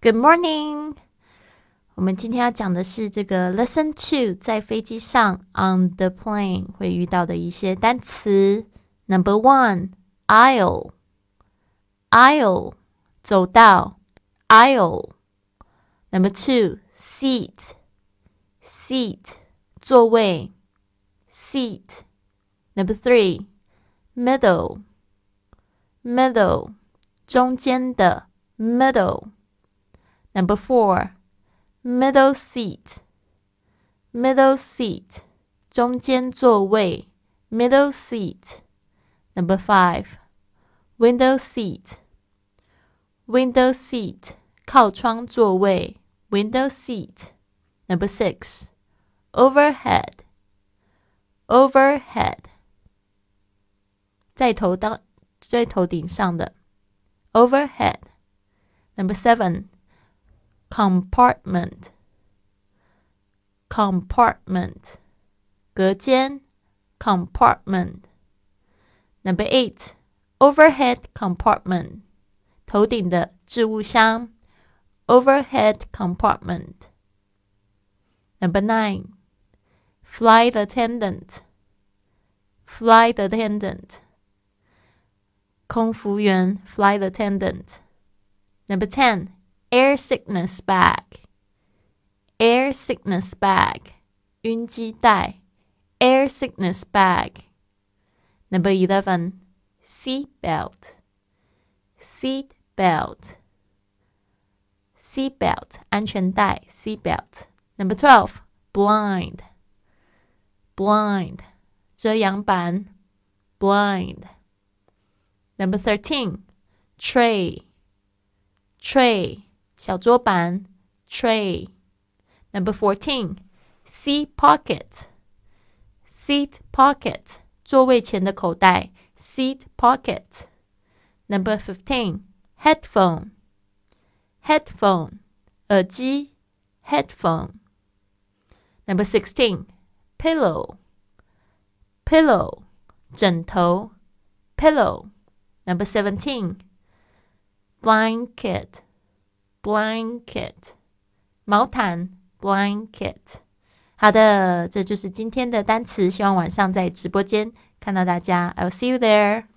Good morning。我们今天要讲的是这个 Lesson Two，在飞机上 on the plane 会遇到的一些单词。Number one，aisle，aisle 走道，aisle。Number two，seat，seat 座位，seat。Number three，middle，middle 中间的，middle。 Number four, middle seat, middle seat, 中间座位 middle seat. Number five, window seat, window seat, 靠窗座位 window seat. Number six, overhead, overhead, 在头当在头顶上的 overhead. Number seven compartment compartment 隔间 compartment number eight overhead compartment 头顶的置物箱 overhead compartment number nine flight attendant flight attendant 空服员 flight attendant number ten air sickness bag, air sickness bag，晕机袋，air sickness bag. Number eleven, seat belt, seat belt, seat belt. 安全带. Seat belt. Number twelve, blind, Blind. 遮阳板. Blind. Number thirteen, tray, tray。小桌板 tray. Number fourteen, seat pocket. Seat pocket 座位前的口袋 seat pocket. Number fifteen, headphone. Headphone 耳机 headphone. Number sixteen, pillow. Pillow 枕头 pillow. Number seventeen, blanket Blanket 毛毯 blanket。好的，这就是今天的单词。希望晚上在直播间看到大家。I'll see you there.